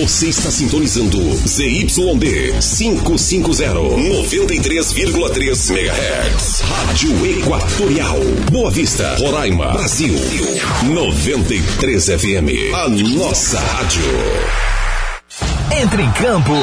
Você está sintonizando ZYD 550, 93,3 MHz. Rádio Equatorial. Boa Vista, Roraima, Brasil. 93 FM. A nossa rádio. Entre em campo.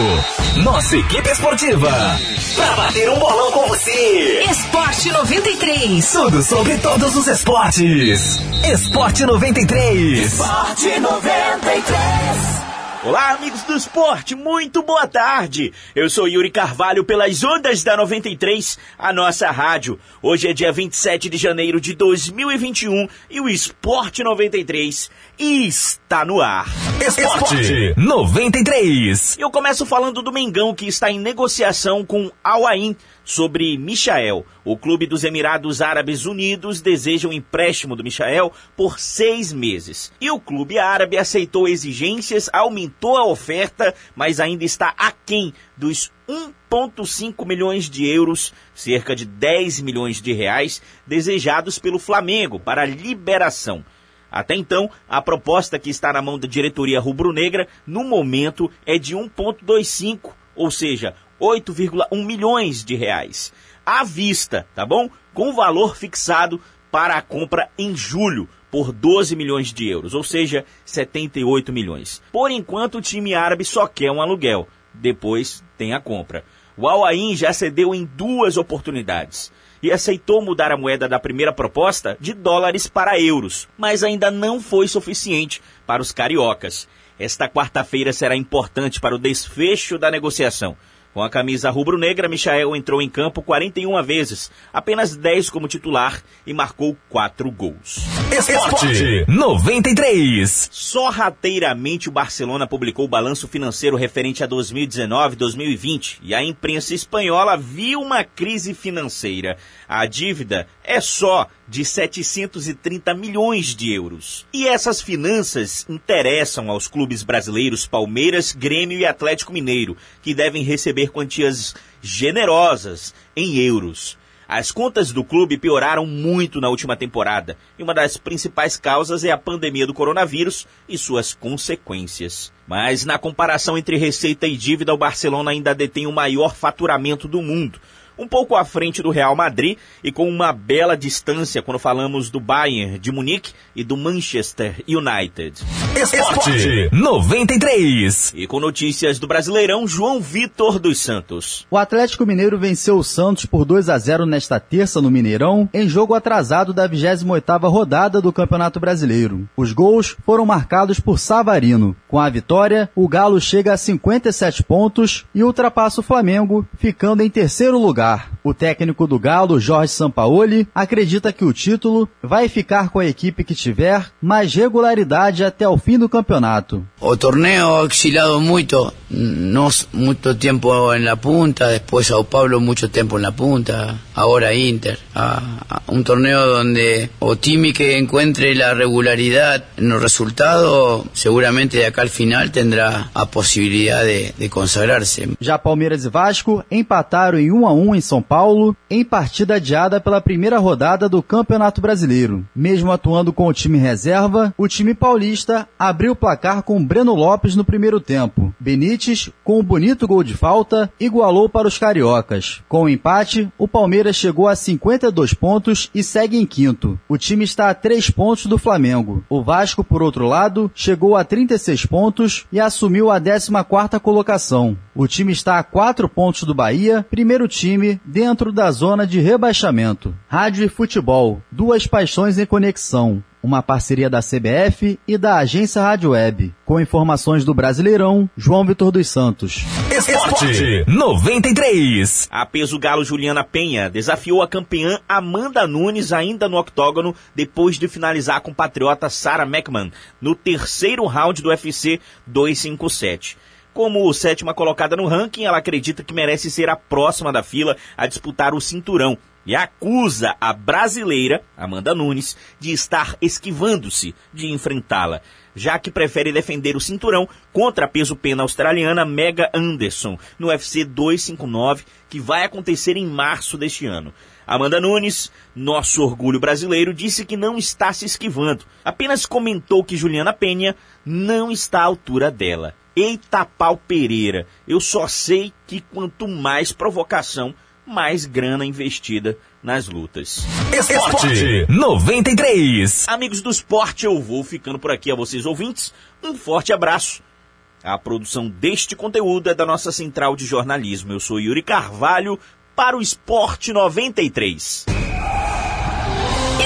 Nossa equipe esportiva. Pra bater um bolão com você. Esporte 93. Tudo sobre todos os esportes. Esporte 93. Esporte 93. Olá, amigos do esporte, muito boa tarde. Eu sou Yuri Carvalho pelas ondas da 93, a nossa rádio. Hoje é dia 27 de janeiro de 2021 e o Esporte 93 está no ar. Esporte 93. Eu começo falando do Mengão que está em negociação com Al Ain sobre Michael. O clube dos Emirados Árabes Unidos deseja um empréstimo do Michael por seis meses. E o clube árabe aceitou exigências, aumentou a oferta, mas ainda está aquém dos 1,5 milhões de euros, cerca de 10 milhões de reais, desejados pelo Flamengo para liberação. Até então, a proposta que está na mão da diretoria rubro-negra, no momento, é de 1,25, ou seja, 8,1 milhões de reais. À vista, tá bom? Com valor fixado para a compra em julho por 12 milhões de euros, ou seja, 78 milhões. Por enquanto, o time árabe só quer um aluguel. Depois tem a compra. O Al Ain já cedeu em duas oportunidades e aceitou mudar a moeda da primeira proposta de dólares para euros, mas ainda não foi suficiente para os cariocas. Esta quarta-feira será importante para o desfecho da negociação. Com a camisa rubro-negra, Michael entrou em campo 41 vezes, apenas 10 como titular e marcou 4 gols. Esporte 93. Sorrateiramente, o Barcelona publicou o balanço financeiro referente a 2019-2020 e a imprensa espanhola viu uma crise financeira. A dívida é só de 730 milhões de euros. E essas finanças interessam aos clubes brasileiros Palmeiras, Grêmio e Atlético Mineiro, que devem receber quantias generosas em euros. As contas do clube pioraram muito na última temporada, e uma das principais causas é a pandemia do coronavírus e suas consequências. Mas na comparação entre receita e dívida, o Barcelona ainda detém o maior faturamento do mundo, um pouco à frente do Real Madrid e com uma bela distância quando falamos do Bayern de Munique e do Manchester United. Esporte 93. E com notícias do Brasileirão, João Vitor dos Santos. O Atlético Mineiro venceu o Santos por 2 a 0 nesta terça no Mineirão, em jogo atrasado da 28ª rodada do Campeonato Brasileiro. Os gols foram marcados por Savarino. Com a vitória, o Galo chega a 57 pontos e ultrapassa o Flamengo, ficando em terceiro lugar. ah O técnico do Galo, Jorge Sampaoli, acredita que o título vai ficar com a equipe que tiver mais regularidade até o fim do campeonato. O torneo ha oscilado muito, no muito tempo en la punta, después Sao Paulo mucho tempo en la punta, ahora Inter. un torneo donde o time que encuentre la regularidad en los resultados, seguramente de acá al final tendrá a posibilidad de, de consagrarse. Já Palmeiras e Vasco empataram em 1 a 1 em São Paulo, em partida adiada pela primeira rodada do Campeonato Brasileiro. Mesmo atuando com o time reserva, o time paulista abriu o placar com Breno Lopes no primeiro tempo. Benítez, com um bonito gol de falta, igualou para os cariocas. Com o empate, o Palmeiras chegou a 52 pontos e segue em quinto. O time está a 3 pontos do Flamengo. O Vasco, por outro lado, chegou a 36 pontos e assumiu a 14ª colocação. O time está a 4 pontos do Bahia, primeiro time dentro da zona de rebaixamento. Rádio e futebol, duas paixões em conexão. Uma parceria da CBF e da agência Rádio Web. Com informações do Brasileirão, João Vitor dos Santos. Esporte 93. A peso galo Juliana Penha desafiou a campeã Amanda Nunes ainda no octógono depois de finalizar com patriota Sarah McMahon no terceiro round do UFC 257. Como sétima colocada no ranking, ela acredita que merece ser a próxima da fila a disputar o cinturão e acusa a brasileira, Amanda Nunes, de estar esquivando-se de enfrentá-la, já que prefere defender o cinturão contra a peso-pena australiana Mega Anderson no UFC 259, que vai acontecer em março deste ano. Amanda Nunes, nosso orgulho brasileiro, disse que não está se esquivando, apenas comentou que Juliana Penha não está à altura dela. Eita pau Pereira, eu só sei que quanto mais provocação, mais grana investida nas lutas. Esporte 93. Amigos do esporte, eu vou ficando por aqui a vocês ouvintes. Um forte abraço. A produção deste conteúdo é da nossa central de jornalismo. Eu sou Yuri Carvalho para o Esporte 93.